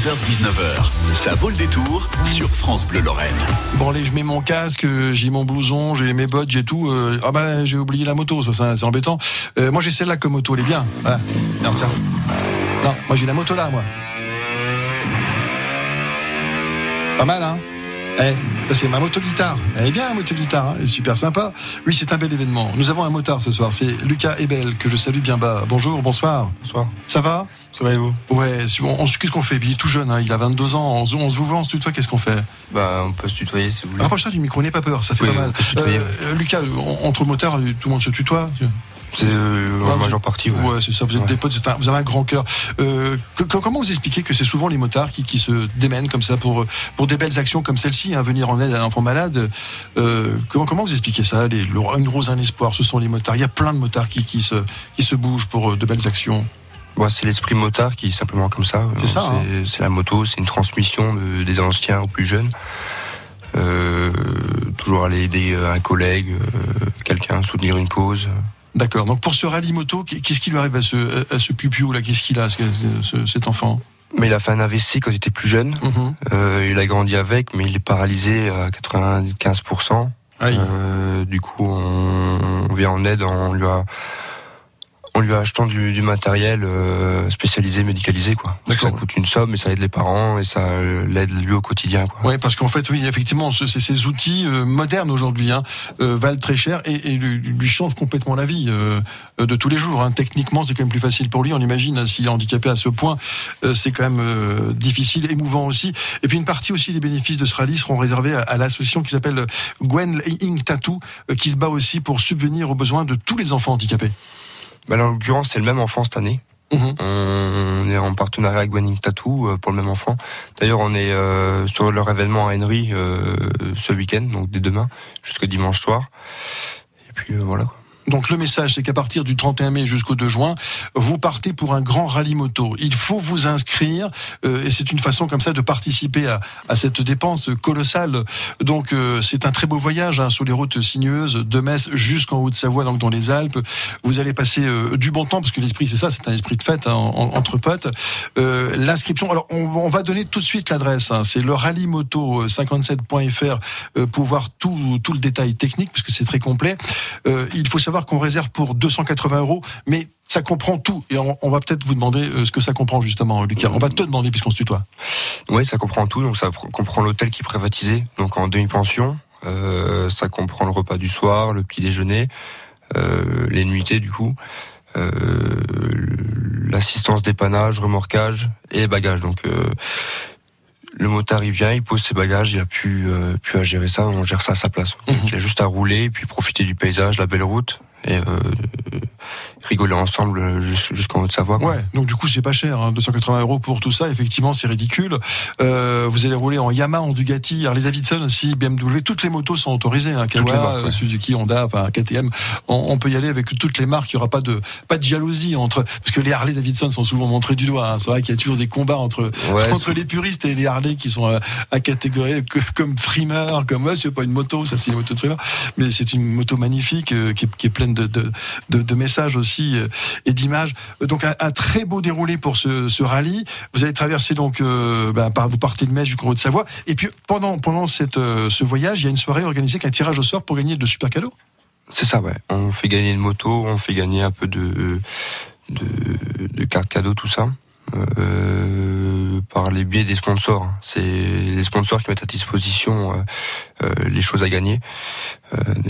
16h-19h, ça vaut le détour sur France Bleu Lorraine. Bon allez, je mets mon casque, j'ai mon blouson, j'ai mes bottes, j'ai tout. euh, ah bah j'ai oublié la moto, ça c'est embêtant. Euh, moi j'ai celle-là comme moto, elle est bien. Voilà. Regarde ça. Non, moi j'ai la moto là, moi. Pas mal, hein? Eh, ça c'est ma moto-guitare. Elle est bien la moto-guitare, hein, elle est super sympa. Oui, c'est un bel événement. Nous avons un motard ce soir, c'est Lucas Ebel, que je salue bien bas. Bonjour, bonsoir. Bonsoir. Ça va? Ça va et vous? Ouais, on, on- qu'est-ce qu'on fait? Il est tout jeune, hein, il a 22 ans, on, se- on se vous voit, on se tutoie, qu'est-ce qu'on fait? Bah, on peut se tutoyer si vous voulez. Rapproche-toi du micro, n'aie pas peur, ça fait Oui, pas mal. tutoyer, Euh, Lucas, entre motards, euh, tout le monde se tutoie C'est euh, en majeure partie, ouais. Ouais, c'est ça, vous êtes Ouais. des potes, un- vous avez un grand cœur. Euh, que- que- comment vous expliquez que c'est souvent les motards qui, qui se démènent comme ça pour, pour des belles actions comme celle-ci, hein, venir en aide à un enfant malade euh, comment, comment vous expliquez ça les, Une rose, un espoir, ce sont les motards. Il y a plein de motards qui, qui, se, qui se bougent pour euh, de belles actions. Bon, c'est l'esprit motard qui est simplement comme ça. C'est ça, hein. C'est c'est la moto, c'est une transmission de- des anciens aux plus jeunes. Toujours aller aider un collègue, quelqu'un, soutenir une cause. D'accord. Donc pour ce rallye moto, qu'est-ce qui lui arrive à ce, à ce pupio là? Qu'est-ce qu'il a, ce- ce- cet enfant? Mais il a fait un AVC quand il était plus jeune. Mhm. Euh, il a grandi avec, mais il est paralysé à 95%. Aïe. Euh, du coup, on, on vient en aide, on lui a, on lui achetant du, du matériel euh, spécialisé, médicalisé, quoi. Parce que Ça coûte une somme, mais ça aide les parents et ça euh, l'aide lui au quotidien. Ouais, parce qu'en fait, oui, effectivement, ce- ces outils euh, modernes aujourd'hui hein, valent très cher et, et lui, lui changent complètement la vie de tous les jours. Hein. Techniquement, c'est quand même plus facile pour lui. On imagine hein, s'il est handicapé à ce point, c'est quand même difficile, émouvant aussi. Et puis une partie aussi des bénéfices de ce rallye seront réservés à, à l'association qui s'appelle Gwen Ing Tattoo, qui se bat aussi pour subvenir aux besoins de tous les enfants handicapés. Bah, en l'occurrence, c'est le même enfant cette année. Mhm. On est en partenariat avec Winning Tattoo euh, pour le même enfant. D'ailleurs, on est euh, sur leur événement à Henry euh, ce week-end, donc dès demain jusqu'au dimanche soir. Et puis euh, voilà. Donc le message, c'est qu'à partir du 31 mai jusqu'au 2 juin, vous partez pour un grand rallye moto. Il faut vous inscrire euh, et c'est une façon comme ça de participer à, à cette dépense colossale. Donc euh, c'est un très beau voyage hein, sur les routes sinueuses de Metz jusqu'en Haute-Savoie, donc dans les Alpes. Vous allez passer euh, du bon temps parce que l'esprit c'est ça, c'est un esprit de fête hein, en- entre potes. L'inscription, alors on, va- on va donner tout de suite l'adresse. hein. c'est le rallye moto 57.fr euh, pour voir tout, tout le détail technique parce que c'est très complet. Il faut savoir qu'on réserve pour 280 euros, mais ça comprend tout. Et on, on va peut-être vous demander euh, ce que ça comprend justement, Lucas. On va te demander puisqu'on se tutoie. Oui, ça comprend tout. Donc ça pr- comprend l'hôtel qui est privatisé, donc en demi-pension. Euh, ça comprend le repas du soir, le petit déjeuner, euh, les nuitées du coup, euh, l'assistance dépannage, remorquage et bagages. Donc euh, le motard il vient, il pose ses bagages, il a pu euh, à gérer ça, on gère ça à sa place. Mhm. il a juste à rouler, puis profiter du paysage, la belle route et euh, rigoler ensemble jus- jusqu'en Haute-Savoie. Ouais, donc du coup c'est pas cher, hein, 280 euros pour tout ça. Effectivement, c'est ridicule. Euh, vous allez rouler en Yamaha, en Ducati, Harley Davidson aussi, BMW. Toutes les motos sont autorisées. Hein, Kawa, marques, ouais. euh, Suzuki, Honda, enfin KTM. On, on peut y aller avec toutes les marques. Il y aura pas de pas de jalousie entre parce que les Harley Davidson sont souvent montrés du doigt. hein. C'est vrai qu'il y a toujours des combats entre Ouais, entre les puristes et les Harley qui sont à, à catégorie que- comme frimeur, comme ouais, c'est pas une moto, ça c'est une moto de mais c'est une moto magnifique euh, qui, est, qui est pleine de, de, de, de messages aussi euh, et d'images. Donc un, très beau déroulé pour ce, rallye. Vous allez traverser donc, euh, ben, vous partez de Metz jusqu'en Haute-Savoie, et puis pendant pendant cette, euh, ce voyage, il y a une soirée organisée avec un tirage au sort pour gagner de super cadeaux. C'est ça, ouais. On fait gagner une moto, on fait gagner un peu de, de, cartes cadeaux, tout ça. Euh, par les biais des sponsors. C'est les sponsors qui mettent à disposition les choses à gagner.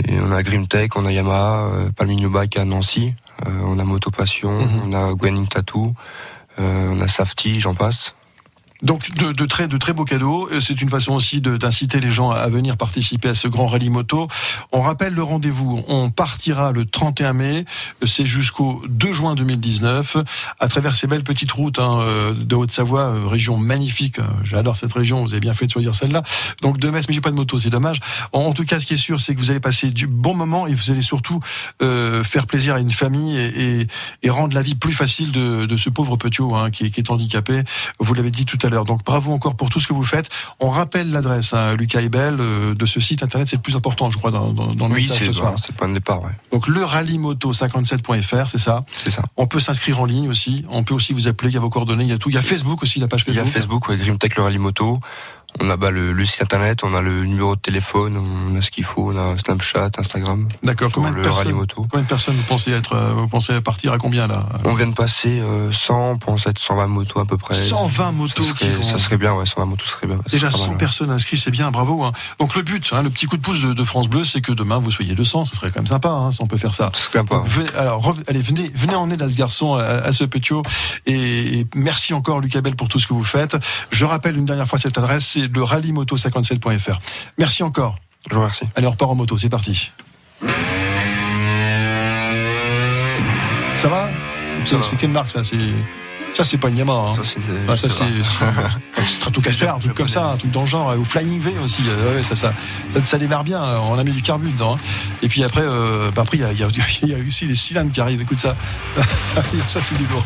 On a Grimtech, on a Yamaha, Palmino Bike à Nancy, on a Moto Passion, Mhm. on a Gwenning Tattoo, euh, on a Safety, j'en passe. Donc de, de très de très beaux cadeaux. Euh, C'est une façon aussi d'inciter les gens à venir participer à ce grand rallye moto. On rappelle le rendez-vous. On partira le 31 mai. Euh, C'est jusqu'au 2 juin 2019 à travers ces belles petites routes hein, euh, de Haute-Savoie, région magnifique. Euh, J'adore cette région. Vous avez bien fait de choisir celle-là. Donc de Metz, mais j'ai pas de moto, c'est dommage. En, tout cas, ce qui est sûr, c'est que vous allez passer du bon moment et vous allez surtout euh, faire plaisir à une famille et, et- et rendre la vie plus facile de, de ce pauvre petit hein, qui, qui est handicapé. Vous l'avez dit tout à l'heure l'heure. Donc bravo encore pour tout ce que vous faites. On rappelle l'adresse, hein, Lucas Ebel, euh, de ce site internet. C'est le plus important, je crois, dans, dans, dans le Oui, message c'est ce soir. bah, c'est le point de départ, ouais. Donc le rallymoto57.fr, c'est ça. C'est ça. On peut s'inscrire en ligne aussi. On peut aussi vous appeler. Il y a vos coordonnées, il y a tout. Il y a Facebook aussi, la page Il y Facebook. a Facebook, ouais, Grimtech le rallye moto. On a bah, le, le site internet, on a le numéro de téléphone, on a ce qu'il faut, on a Snapchat, Instagram. D'accord. Combien de le personnes moto. Combien de personnes vous pensez être euh, Vous pensez partir à combien là On vient de passer euh, 100, on pense être 120 motos à peu près. 120 motos ça qui serait, vont. ça serait bien, ouais, 120 motos serait bien. Déjà serait pas 100 mal, ouais. personnes inscrites, c'est bien, bravo. hein. Donc le but, hein, le petit coup de pouce de, de France Bleu, c'est que demain vous soyez 200. Ce serait quand même sympa hein, si on peut faire ça. Bien pas. Donc, venez- alors, allez, venez, venez en aide à ce garçon, à, à ce petit et, et merci encore, Lucas Bell, pour tout ce que vous faites. Je rappelle une dernière fois cette adresse, c'est le rallymoto57.fr. Merci encore. Je vous remercie. Allez, on repart en moto, c'est parti. Ça va? C'est va. c'est quelle marque ça? C'est ça, c'est pas une Yamaha. hein. Ça, c'est, Ah, c'est Stratocaster, un truc comme ça, un truc dans le genre, ou Flying V aussi. euh, ouais, ça, ça, ça, ça démarre bien. euh, On a mis du carbu dedans. hein. Et puis après, euh, bah après, y y il y a aussi les cylindres qui arrivent. Écoute ça, ça c'est du lourd.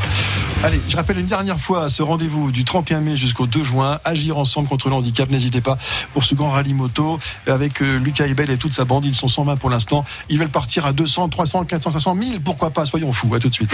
Allez, je rappelle une dernière fois ce rendez-vous du 31 mai jusqu'au 2 juin. Agir ensemble contre le handicap. N'hésitez pas pour ce grand rallye moto avec euh, Lucas Ebel et toute sa bande. Ils sont 120 pour l'instant. Ils veulent partir à 200, 300, 400, 500, 1000. Pourquoi pas Soyons fous. À tout de suite.